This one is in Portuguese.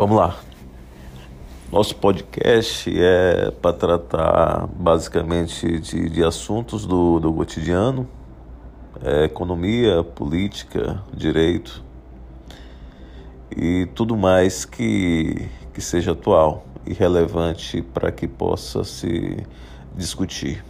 Vamos lá. Nosso podcast é para tratar basicamente de, de assuntos do, do cotidiano, é economia, política, direito e tudo mais que, que seja atual e relevante para que possa se discutir.